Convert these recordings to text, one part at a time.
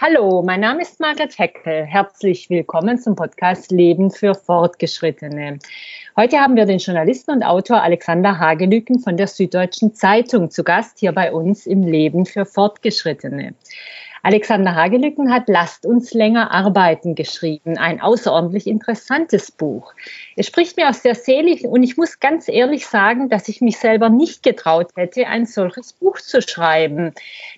Hallo, mein Name ist Margaret Heckel. Herzlich willkommen zum Podcast Leben für Fortgeschrittene. Heute haben wir den Journalisten und Autor Alexander Hagelüken von der Süddeutschen Zeitung zu Gast hier bei uns im Leben für Fortgeschrittene. Alexander Hagelücken hat Lasst uns länger arbeiten geschrieben. Ein außerordentlich interessantes Buch. Es spricht mir aus der Seele und ich muss ganz ehrlich sagen, dass ich mich selber nicht getraut hätte, ein solches Buch zu schreiben.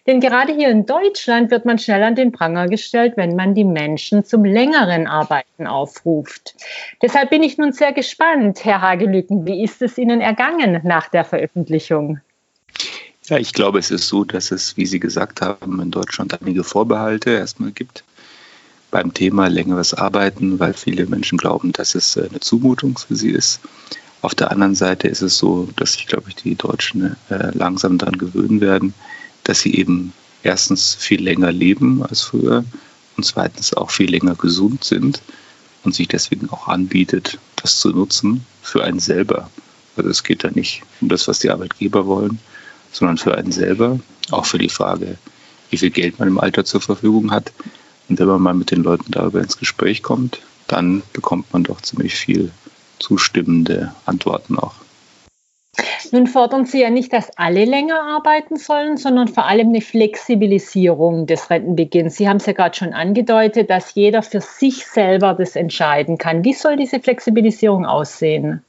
Denn gerade hier in Deutschland wird man schnell an den Pranger gestellt, wenn man die Menschen zum längeren Arbeiten aufruft. Deshalb bin ich nun sehr gespannt, Herr Hagelücken, wie ist es Ihnen ergangen nach der Veröffentlichung? Ja, ich glaube, es ist so, dass es, wie Sie gesagt haben, in Deutschland einige Vorbehalte erstmal gibt beim Thema längeres Arbeiten, weil viele Menschen glauben, dass es äh, eine Zumutung für sie ist. Auf der anderen Seite ist es so, dass sich, glaube ich, die Deutschen äh, langsam daran gewöhnen werden, dass sie eben erstens viel länger leben als früher und zweitens auch viel länger gesund sind und sich deswegen auch anbietet, das zu nutzen für einen selber. Also es geht da nicht um das, was die Arbeitgeber wollen, sondern für einen selber, auch für die Frage, wie viel Geld man im Alter zur Verfügung hat. Und wenn man mal mit den Leuten darüber ins Gespräch kommt, dann bekommt man doch ziemlich viel zustimmende Antworten auch. Nun fordern Sie ja nicht, dass alle länger arbeiten sollen, sondern vor allem eine Flexibilisierung des Rentenbeginns. Sie haben es ja gerade schon angedeutet, dass jeder für sich selber das entscheiden kann. Wie soll diese Flexibilisierung aussehen?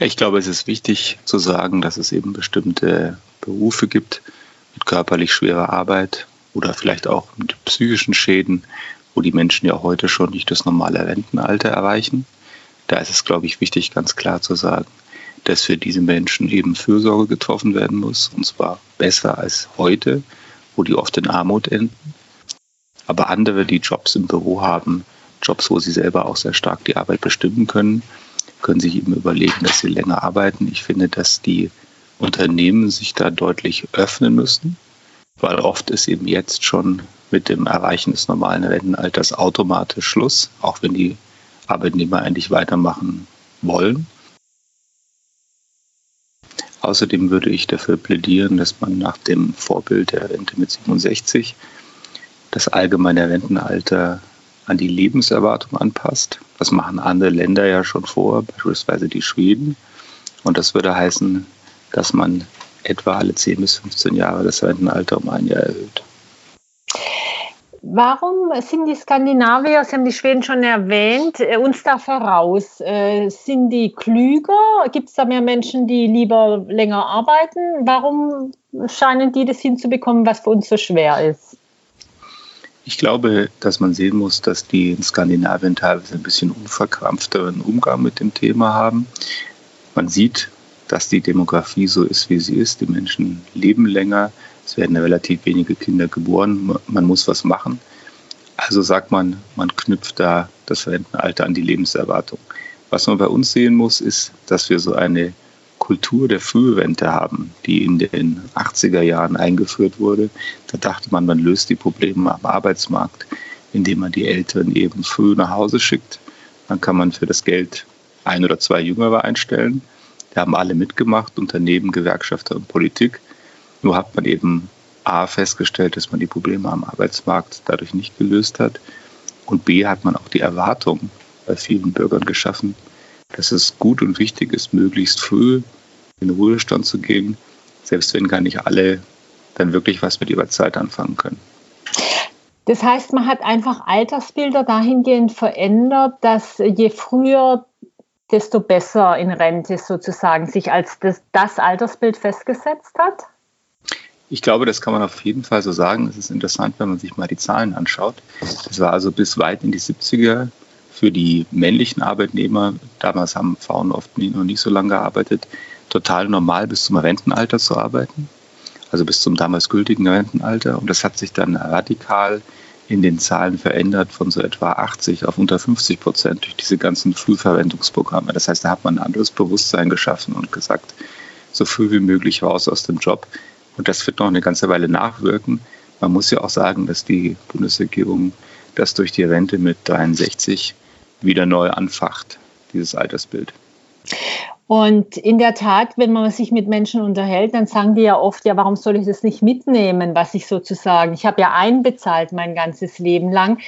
Ich glaube, es ist wichtig zu sagen, dass es eben bestimmte Berufe gibt mit körperlich schwerer Arbeit oder vielleicht auch mit psychischen Schäden, wo die Menschen ja heute schon nicht das normale Rentenalter erreichen. Da ist es, glaube ich, wichtig, ganz klar zu sagen, dass für diese Menschen eben Fürsorge getroffen werden muss, und zwar besser als heute, wo die oft in Armut enden. Aber andere, die Jobs im Büro haben, Jobs, wo sie selber auch sehr stark die Arbeit bestimmen können, können sich eben überlegen, dass sie länger arbeiten. Ich finde, dass die Unternehmen sich da deutlich öffnen müssen, weil oft ist eben jetzt schon mit dem Erreichen des normalen Rentenalters automatisch Schluss, auch wenn die Arbeitnehmer eigentlich weitermachen wollen. Außerdem würde ich dafür plädieren, dass man nach dem Vorbild der Rente mit 67 das allgemeine Rentenalter an die Lebenserwartung anpasst. Das machen andere Länder ja schon vor, beispielsweise die Schweden. Und das würde heißen, dass man etwa alle 10 bis 15 Jahre das Rentenalter um ein Jahr erhöht. Warum sind die Skandinavier, Sie haben die Schweden schon erwähnt, äh, uns da voraus? Äh, sind die klüger? Gibt es da mehr Menschen, die lieber länger arbeiten? Warum scheinen die das hinzubekommen, was für uns so schwer ist? Ich glaube, dass man sehen muss, dass die in Skandinavien teilweise ein bisschen unverkrampfteren Umgang mit dem Thema haben. Man sieht, dass die Demografie so ist, wie sie ist. Die Menschen leben länger. Es werden relativ wenige Kinder geboren. Man muss was machen. Also sagt man, man knüpft da das Rentenalter an die Lebenserwartung. Was man bei uns sehen muss, ist, dass wir so eine Kultur der Frührente haben, die in den 80er Jahren eingeführt wurde. Da dachte man, man löst die Probleme am Arbeitsmarkt, indem man die Eltern eben früh nach Hause schickt. Dann kann man für das Geld ein oder zwei Jüngere einstellen. Da haben alle mitgemacht, Unternehmen, Gewerkschafter und Politik. Nur hat man eben A festgestellt, dass man die Probleme am Arbeitsmarkt dadurch nicht gelöst hat. Und B hat man auch die Erwartung bei vielen Bürgern geschaffen, dass es gut und wichtig ist, möglichst früh in den Ruhestand zu gehen, selbst wenn gar nicht alle dann wirklich was mit ihrer Zeit anfangen können. Das heißt, man hat einfach Altersbilder dahingehend verändert, dass je früher, desto besser in Rente sozusagen sich als das, das Altersbild festgesetzt hat? Ich glaube, das kann man auf jeden Fall so sagen. Es ist interessant, wenn man sich mal die Zahlen anschaut. Das war also bis weit in die 70er für die männlichen Arbeitnehmer, damals haben Frauen oft noch nicht so lange gearbeitet, total normal bis zum Rentenalter zu arbeiten, also bis zum damals gültigen Rentenalter. Und das hat sich dann radikal in den Zahlen verändert von so etwa 80 auf unter 50 Prozent durch diese ganzen Frühverwendungsprogramme. Das heißt, da hat man ein anderes Bewusstsein geschaffen und gesagt, so früh wie möglich raus aus dem Job. Und das wird noch eine ganze Weile nachwirken. Man muss ja auch sagen, dass die Bundesregierung das durch die Rente mit 63 wieder neu anfacht, dieses Altersbild. Und in der Tat, wenn man sich mit Menschen unterhält, dann sagen die ja oft, ja, warum soll ich das nicht mitnehmen, was ich sozusagen, ich habe ja einbezahlt mein ganzes Leben lang.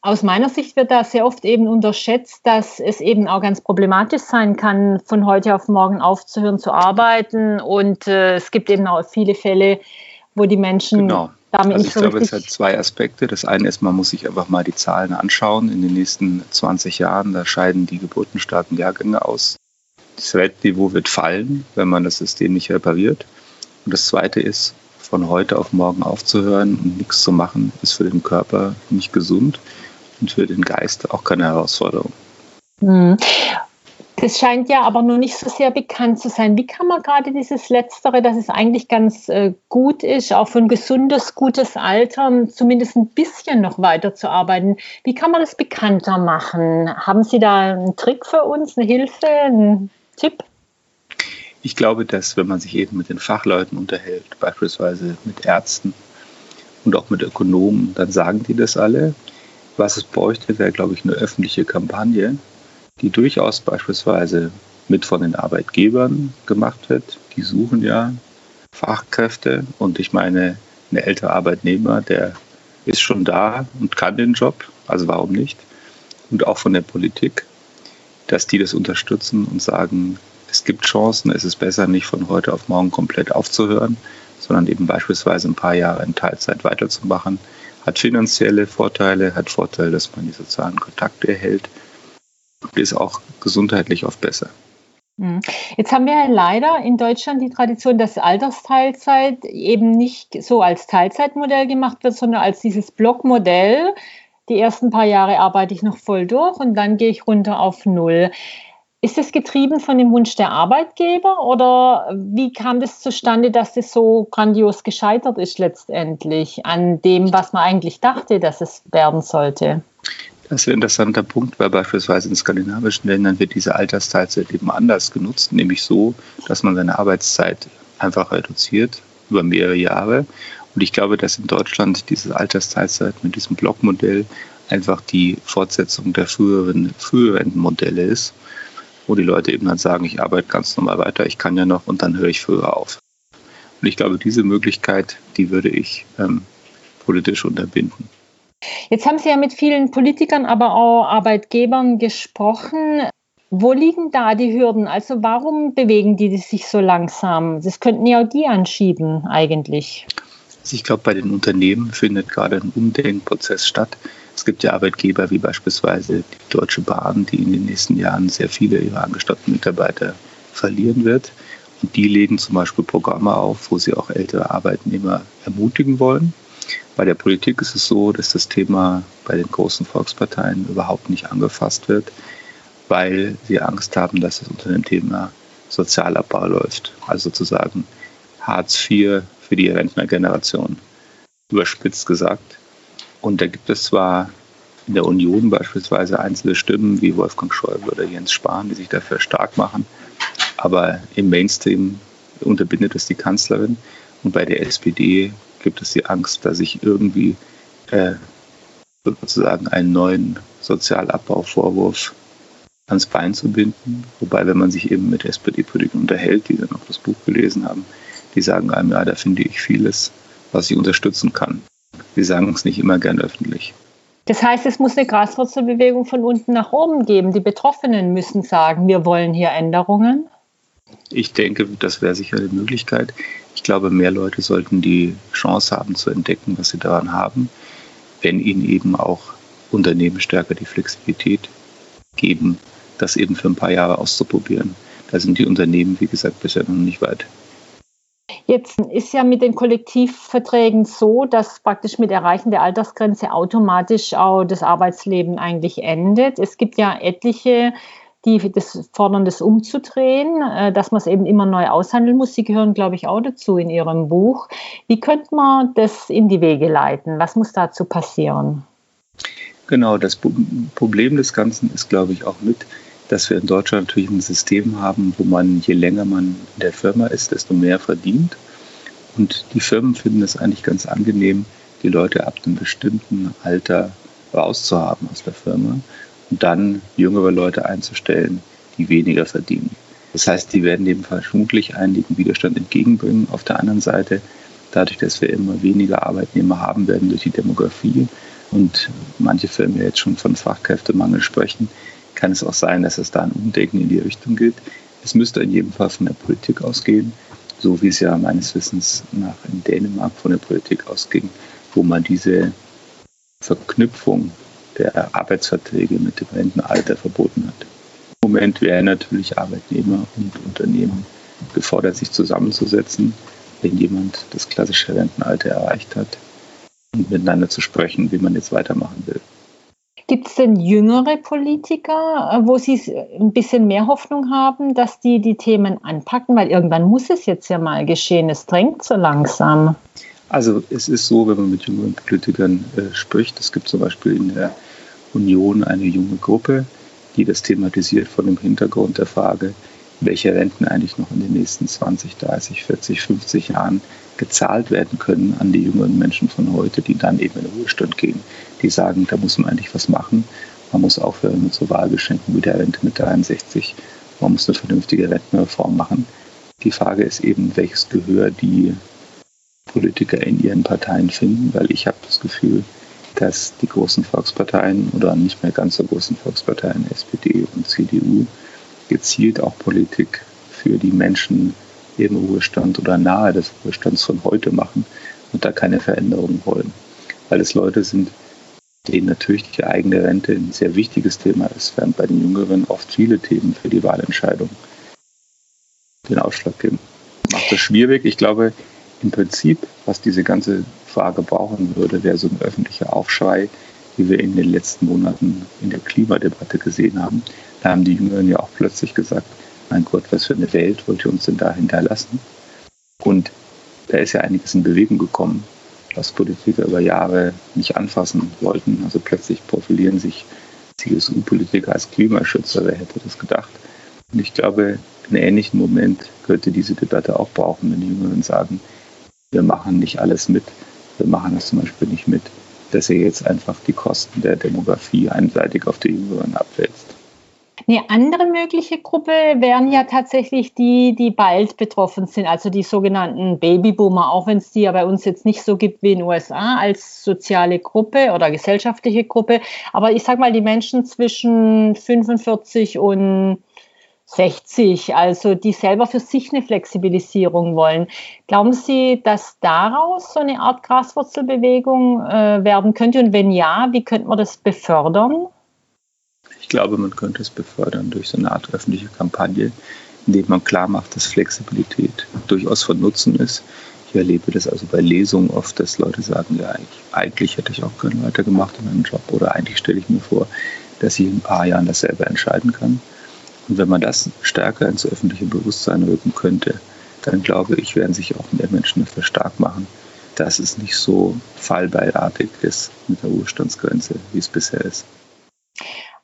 Aus meiner Sicht wird da sehr oft eben unterschätzt, dass es eben auch ganz problematisch sein kann, von heute auf morgen aufzuhören zu arbeiten. Und äh, es gibt eben auch viele Fälle, wo die Menschen genau. Damit also nicht so Ich glaube, es hat zwei Aspekte. Das eine ist, man muss sich einfach mal die Zahlen anschauen. In den nächsten 20 Jahren, da scheiden die geburtenstarken Jahrgänge aus. Das Weltniveau wird fallen, wenn man das System nicht repariert. Und das zweite ist, von heute auf morgen aufzuhören und nichts zu machen, ist für den Körper nicht gesund und für den Geist auch keine Herausforderung. Das scheint ja aber noch nicht so sehr bekannt zu sein. Wie kann man gerade dieses Letztere, dass es eigentlich ganz äh, gut ist, auch für ein gesundes, gutes Alter, zumindest ein bisschen noch weiterzuarbeiten, wie kann man das bekannter machen? Haben Sie da einen Trick für uns, eine Hilfe, einen Tipp? Ich glaube, dass wenn man sich eben mit den Fachleuten unterhält, beispielsweise mit Ärzten und auch mit Ökonomen, dann sagen die das alle. Was es bräuchte, wäre, glaube ich, eine öffentliche Kampagne, die durchaus beispielsweise mit von den Arbeitgebern gemacht wird. Die suchen ja Fachkräfte und ich meine, ein älterer Arbeitnehmer, der ist schon da und kann den Job, also warum nicht? Und auch von der Politik, dass die das unterstützen und sagen, es gibt Chancen, es ist besser, nicht von heute auf morgen komplett aufzuhören, sondern eben beispielsweise ein paar Jahre in Teilzeit weiterzumachen hat finanzielle Vorteile, hat Vorteile, dass man die sozialen Kontakte erhält ist auch gesundheitlich oft besser. Hm. Jetzt haben wir ja leider in Deutschland die Tradition, dass Altersteilzeit eben nicht so als Teilzeitmodell gemacht wird, sondern als dieses Blockmodell. Die ersten paar Jahre arbeite ich noch voll durch und dann gehe ich runter auf Null. Ist das getrieben von dem Wunsch der Arbeitgeber oder wie kam das zustande, dass das so grandios gescheitert ist letztendlich an dem, was man eigentlich dachte, dass es werden sollte? Das ist ein interessanter Punkt, weil beispielsweise in skandinavischen Ländern wird diese Altersteilzeit eben anders genutzt, nämlich so, dass man seine Arbeitszeit einfach reduziert über mehrere Jahre. Und ich glaube, dass in Deutschland diese Altersteilzeit mit diesem Blockmodell einfach die Fortsetzung der früheren, früheren Modelle ist wo die Leute eben dann sagen, ich arbeite ganz normal weiter, ich kann ja noch und dann höre ich früher auf. Und ich glaube, diese Möglichkeit, die würde ich ähm, politisch unterbinden. Jetzt haben Sie ja mit vielen Politikern, aber auch Arbeitgebern gesprochen. Wo liegen da die Hürden? Also warum bewegen die sich so langsam? Das könnten ja auch die anschieben eigentlich. Also ich glaube, bei den Unternehmen findet gerade ein Umdenkprozess statt. Es gibt ja Arbeitgeber wie beispielsweise die Deutsche Bahn, die in den nächsten Jahren sehr viele ihrer angestellten Mitarbeiter verlieren wird. Und die legen zum Beispiel Programme auf, wo sie auch ältere Arbeitnehmer ermutigen wollen. Bei der Politik ist es so, dass das Thema bei den großen Volksparteien überhaupt nicht angefasst wird, weil sie Angst haben, dass es unter dem Thema Sozialabbau läuft. Also sozusagen Hartz IV für die Rentnergeneration, überspitzt gesagt. Und da gibt es zwar in der Union beispielsweise einzelne Stimmen wie Wolfgang Schäuble oder Jens Spahn, die sich dafür stark machen, aber im Mainstream unterbindet es die Kanzlerin. Und bei der SPD gibt es die Angst, dass sich irgendwie äh, sozusagen einen neuen Sozialabbauvorwurf ans Bein zu binden. Wobei, wenn man sich eben mit SPD-Politikern unterhält, die dann auch das Buch gelesen haben, die sagen einem, ja, da finde ich vieles, was ich unterstützen kann. Sie sagen es nicht immer gern öffentlich. Das heißt, es muss eine Graswurzelbewegung von unten nach oben geben. Die Betroffenen müssen sagen, wir wollen hier Änderungen. Ich denke, das wäre sicher eine Möglichkeit. Ich glaube, mehr Leute sollten die Chance haben zu entdecken, was sie daran haben, wenn ihnen eben auch Unternehmen stärker die Flexibilität geben, das eben für ein paar Jahre auszuprobieren. Da sind die Unternehmen, wie gesagt, bisher noch nicht weit. Jetzt ist ja mit den Kollektivverträgen so, dass praktisch mit Erreichen der Altersgrenze automatisch auch das Arbeitsleben eigentlich endet. Es gibt ja etliche, die das fordern, das umzudrehen, äh, dass man es eben immer neu aushandeln muss. Sie gehören, glaube ich, auch dazu in Ihrem Buch. Wie könnte man das in die Wege leiten? Was muss dazu passieren? Genau, das Problem des Ganzen ist, glaube ich, auch mit, dass wir in Deutschland natürlich ein System haben, wo man, je länger man in der Firma ist, desto mehr verdient. Und die Firmen finden es eigentlich ganz angenehm, die Leute ab einem bestimmten Alter rauszuhaben aus der Firma dann jüngere Leute einzustellen, die weniger verdienen. Das heißt, die werden dem vermutlich einigen Widerstand entgegenbringen. Auf der anderen Seite, dadurch, dass wir immer weniger Arbeitnehmer haben werden durch die Demografie und manche Firmen ja jetzt schon von Fachkräftemangel sprechen, kann es auch sein, dass es da ein Umdenken in die Richtung geht. Es müsste in jedem Fall von der Politik ausgehen, so wie es ja meines Wissens nach in Dänemark von der Politik ausging, wo man diese Verknüpfung der Arbeitsverträge mit dem Rentenalter verboten hat. Im Moment wären natürlich Arbeitnehmer und Unternehmen gefordert, sich zusammenzusetzen, wenn jemand das klassische Rentenalter erreicht hat und miteinander zu sprechen, wie man jetzt weitermachen will. Gibt es denn jüngere Politiker, wo Sie ein bisschen mehr Hoffnung haben, dass die die Themen anpacken? Weil irgendwann muss es jetzt ja mal geschehen. Es drängt so langsam. Also es ist so, wenn man mit jüngeren Politikern äh, spricht, es gibt zum Beispiel in der Union eine junge Gruppe, die das thematisiert von dem Hintergrund der Frage, welche Renten eigentlich noch in den nächsten 20, 30, 40, 50 Jahren gezahlt werden können an die jüngeren Menschen von heute, die dann eben in den Ruhestand gehen. Die sagen, da muss man eigentlich was machen. Man muss aufhören mit so Wahlgeschenken wie der Rente mit 63. Man muss eine vernünftige Rentenreform machen. Die Frage ist eben, welches Gehör die Politiker in ihren Parteien finden, weil ich habe das Gefühl, dass die großen Volksparteien oder nicht mehr ganz so großen Volksparteien, SPD und CDU, gezielt auch Politik für die Menschen im Ruhestand oder nahe des Ruhestands von heute machen und da keine Veränderungen wollen. Weil es Leute sind, denen natürlich die eigene Rente ein sehr wichtiges Thema ist, während bei den Jüngeren oft viele Themen für die Wahlentscheidung den Ausschlag geben. Macht das schwierig. Ich glaube, im Prinzip, was diese ganze Frage brauchen würde, wäre so ein öffentlicher Aufschrei, wie wir in den letzten Monaten in der Klimadebatte gesehen haben. Da haben die Jüngeren ja auch plötzlich gesagt, mein Gott, was für eine Welt wollt ihr uns denn da hinterlassen? Und da ist ja einiges in Bewegung gekommen, was Politiker über Jahre nicht anfassen wollten. Also plötzlich profilieren sich CSU-Politiker als Klimaschützer, wer hätte das gedacht? Und ich glaube, einen ähnlichen Moment könnte diese Debatte auch brauchen, wenn die Jüngeren sagen, wir machen nicht alles mit. Wir machen das zum Beispiel nicht mit, dass er jetzt einfach die Kosten der Demografie einseitig auf die Jüngeren abwälzt. Eine andere mögliche Gruppe wären ja tatsächlich die, die bald betroffen sind, also die sogenannten Babyboomer, auch wenn es die ja bei uns jetzt nicht so gibt wie in den USA als soziale Gruppe oder gesellschaftliche Gruppe. Aber ich sage mal, die Menschen zwischen 45 und 60, also die selber für sich eine Flexibilisierung wollen. Glauben Sie, dass daraus so eine Art Graswurzelbewegung äh, werden könnte? Und wenn ja, wie könnte man das befördern? Ich glaube, man könnte es befördern durch so eine Art öffentliche Kampagne, indem man klar macht, dass Flexibilität durchaus von Nutzen ist. Ich erlebe das also bei Lesungen oft, dass Leute sagen, ja, ich, eigentlich hätte ich auch gerne weitergemacht in meinem Job oder eigentlich stelle ich mir vor, dass ich in ein paar Jahren das selber entscheiden kann. Und wenn man das stärker ins öffentliche Bewusstsein rücken könnte, dann glaube ich, werden sich auch mehr Menschen dafür stark machen, dass es nicht so fallbeilartig ist mit der Ruhestandsgrenze, wie es bisher ist.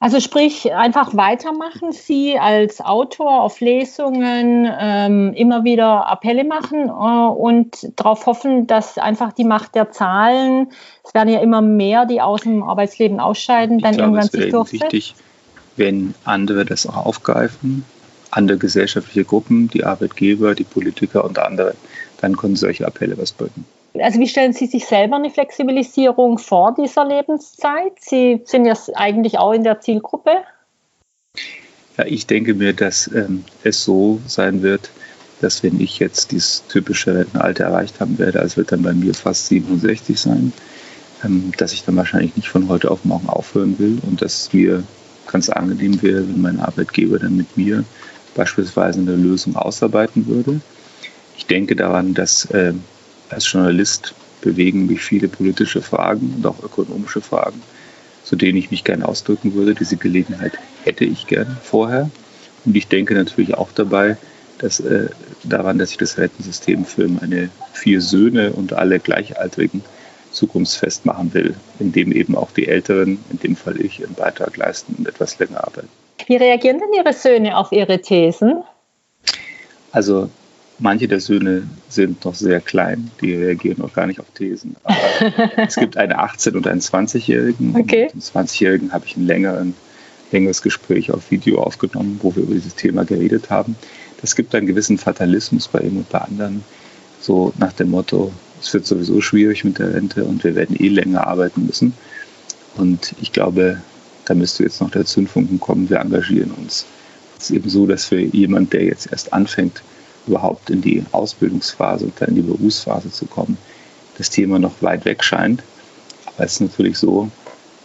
Also sprich, einfach weitermachen, Sie als Autor auf Lesungen ähm, immer wieder Appelle machen äh, und darauf hoffen, dass einfach die Macht der Zahlen, es werden ja immer mehr, die aus dem Arbeitsleben ausscheiden, ich dann glaube, irgendwann sich durchsetzt. Wenn andere das auch aufgreifen, andere gesellschaftliche Gruppen, die Arbeitgeber, die Politiker und andere, dann können solche Appelle was bringen. Also wie stellen Sie sich selber eine Flexibilisierung vor dieser Lebenszeit? Sie sind ja eigentlich auch in der Zielgruppe. Ja, ich denke mir, dass ähm, es so sein wird, dass wenn ich jetzt dieses typische Rentenalter erreicht haben werde, also wird dann bei mir fast 67 sein, ähm, dass ich dann wahrscheinlich nicht von heute auf morgen aufhören will und dass wir ganz angenehm wäre, wenn mein Arbeitgeber dann mit mir beispielsweise eine Lösung ausarbeiten würde. Ich denke daran, dass äh, als Journalist bewegen mich viele politische Fragen und auch ökonomische Fragen, zu denen ich mich gerne ausdrücken würde. Diese Gelegenheit hätte ich gerne vorher. Und ich denke natürlich auch dabei, dass, äh, daran, dass ich das Rentensystem für meine vier Söhne und alle Gleichaltrigen zukunftsfest machen will, indem eben auch die Älteren, in dem Fall ich, einen Beitrag leisten und etwas länger arbeiten. Wie reagieren denn Ihre Söhne auf Ihre Thesen? Also manche der Söhne sind noch sehr klein, die reagieren noch gar nicht auf Thesen. Aber es gibt einen 18- und einen 20-Jährigen. Okay. Mit dem 20-Jährigen habe ich einen längeren längeres Gespräch auf Video aufgenommen, wo wir über dieses Thema geredet haben. Das gibt einen gewissen Fatalismus bei ihm und bei anderen, so nach dem Motto, es wird sowieso schwierig mit der Rente und wir werden eh länger arbeiten müssen. Und ich glaube, da müsste jetzt noch der Zündfunken kommen, wir engagieren uns. Es ist eben so, dass für jemand, der jetzt erst anfängt, überhaupt in die Ausbildungsphase und dann in die Berufsphase zu kommen, das Thema noch weit weg scheint. Aber es ist natürlich so,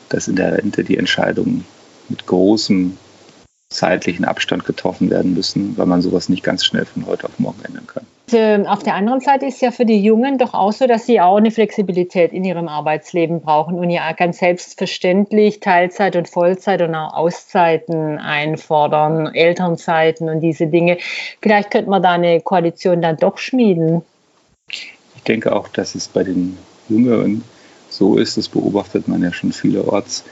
dass in der Rente die Entscheidungen mit großem zeitlichen Abstand getroffen werden müssen, weil man sowas nicht ganz schnell von heute auf morgen ändern kann. Ähm, auf der anderen Seite ist ja für die Jungen doch auch so, dass sie auch eine Flexibilität in ihrem Arbeitsleben brauchen und ja ganz selbstverständlich Teilzeit und Vollzeit und auch Auszeiten einfordern, Elternzeiten und diese Dinge. Vielleicht könnte man da eine Koalition dann doch schmieden. Ich denke auch, dass es bei den Jüngeren so ist, das beobachtet man ja schon vielerorts,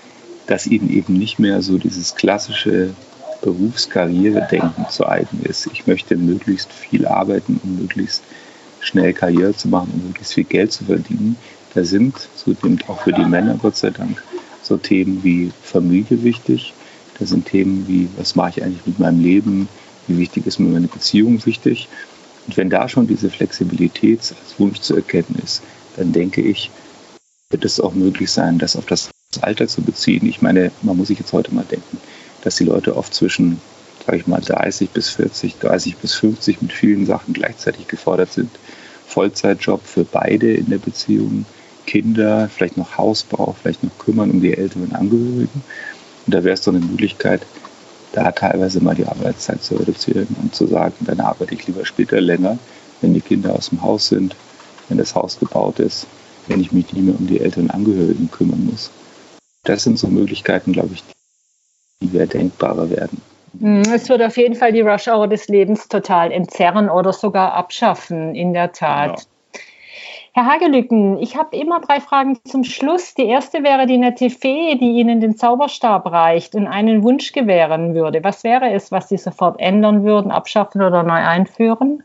dass ihnen eben nicht mehr so dieses klassische Berufskarriere-Denken zu eigen ist. Ich möchte möglichst viel arbeiten, um möglichst schnell Karriere zu machen, um möglichst viel Geld zu verdienen. Da sind zudem auch für die Männer, Gott sei Dank, so Themen wie Familie wichtig. Da sind Themen wie, was mache ich eigentlich mit meinem Leben? Wie wichtig ist mir meine Beziehung wichtig? Und wenn da schon diese Flexibilität als Wunsch zu erkennen ist, dann denke ich, wird es auch möglich sein, das auf das Alter zu beziehen. Ich meine, man muss sich jetzt heute mal denken, dass die Leute oft zwischen, sage ich mal, 30 bis 40, 30 bis 50 mit vielen Sachen gleichzeitig gefordert sind. Vollzeitjob für beide in der Beziehung, Kinder, vielleicht noch Hausbau, vielleicht noch kümmern um die älteren Angehörigen. Und da wäre es doch eine Möglichkeit, da teilweise mal die Arbeitszeit zu reduzieren und zu sagen, dann arbeite ich lieber später länger, wenn die Kinder aus dem Haus sind, wenn das Haus gebaut ist, wenn ich mich nicht mehr um die älteren Angehörigen kümmern muss. Das sind so Möglichkeiten, glaube ich, die wäre denkbarer werden. Hm, es wird auf jeden Fall die Rush Hour des Lebens total entzerren oder sogar abschaffen, in der Tat. Genau. Herr Hagelücken, ich habe immer drei Fragen zum Schluss. Die erste wäre die nette Fee, die Ihnen den Zauberstab reicht und einen Wunsch gewähren würde. Was wäre es, was Sie sofort ändern würden, abschaffen oder neu einführen?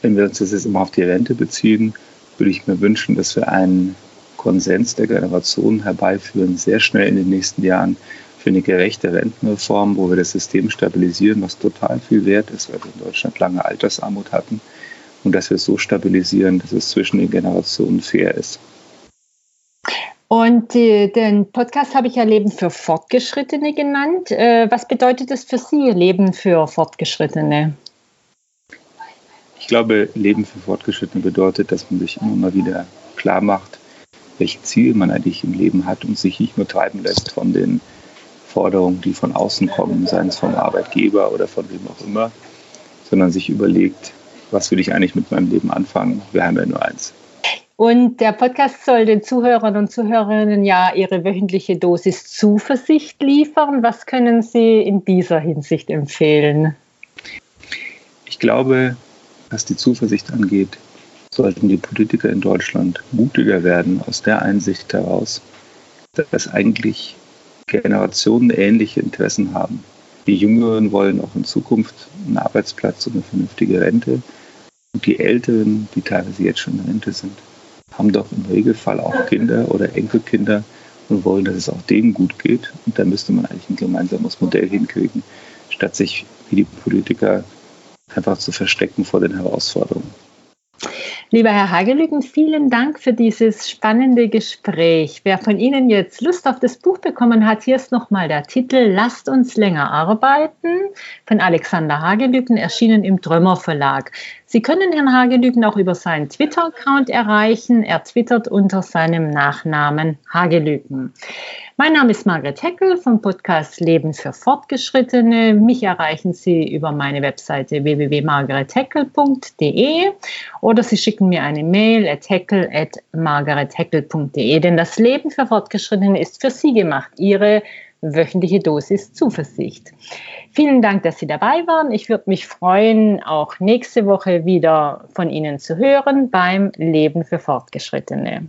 Wenn wir uns das jetzt immer auf die Rente beziehen, würde ich mir wünschen, dass wir einen Konsens der Generationen herbeiführen, sehr schnell in den nächsten Jahren für eine gerechte Rentenreform, wo wir das System stabilisieren, was total viel wert ist, weil wir in Deutschland lange Altersarmut hatten und dass wir es so stabilisieren, dass es zwischen den Generationen fair ist. Und äh, den Podcast habe ich ja Leben für Fortgeschrittene genannt. Äh, was bedeutet es für Sie, Leben für Fortgeschrittene? Ich glaube, Leben für Fortgeschrittene bedeutet, dass man sich immer mal wieder klar macht, welche Ziele man eigentlich im Leben hat und sich nicht nur treiben lässt von den Forderungen, die von außen kommen, seien es vom Arbeitgeber oder von wem auch immer, sondern sich überlegt, was will ich eigentlich mit meinem Leben anfangen? Wir haben ja nur eins. Und der Podcast soll den Zuhörern und Zuhörerinnen ja ihre wöchentliche Dosis Zuversicht liefern. Was können Sie in dieser Hinsicht empfehlen? Ich glaube, was die Zuversicht angeht, sollten die Politiker in Deutschland mutiger werden aus der Einsicht heraus, dass eigentlich Generationen ähnliche Interessen haben. Die Jüngeren wollen auch in Zukunft einen Arbeitsplatz und eine vernünftige Rente. Und die Älteren, die teilweise jetzt schon in Rente sind, haben doch im Regelfall auch Kinder oder Enkelkinder und wollen, dass es auch denen gut geht. Und da müsste man eigentlich ein gemeinsames Modell hinkriegen, statt sich wie die Politiker einfach zu verstecken vor den Herausforderungen. Lieber Herr Hagelügen, vielen Dank für dieses spannende Gespräch. Wer von Ihnen jetzt Lust auf das Buch bekommen hat, hier ist nochmal der Titel Lasst uns länger arbeiten von Alexander Hagelügen, erschienen im Trömer Verlag. Sie können Herrn Hagelügen auch über seinen Twitter-Account erreichen. Er twittert unter seinem Nachnamen Hagelügen. Mein Name ist Margret Heckel vom Podcast Leben für Fortgeschrittene. Mich erreichen Sie über meine Webseite www.margaretheckel.de oder Sie schicken mir eine Mail at heckel at margaretheckel.de, denn das Leben für Fortgeschrittene ist für Sie gemacht. Ihre wöchentliche Dosis Zuversicht. Vielen Dank, dass Sie dabei waren. Ich würde mich freuen, auch nächste Woche wieder von Ihnen zu hören beim Leben für Fortgeschrittene.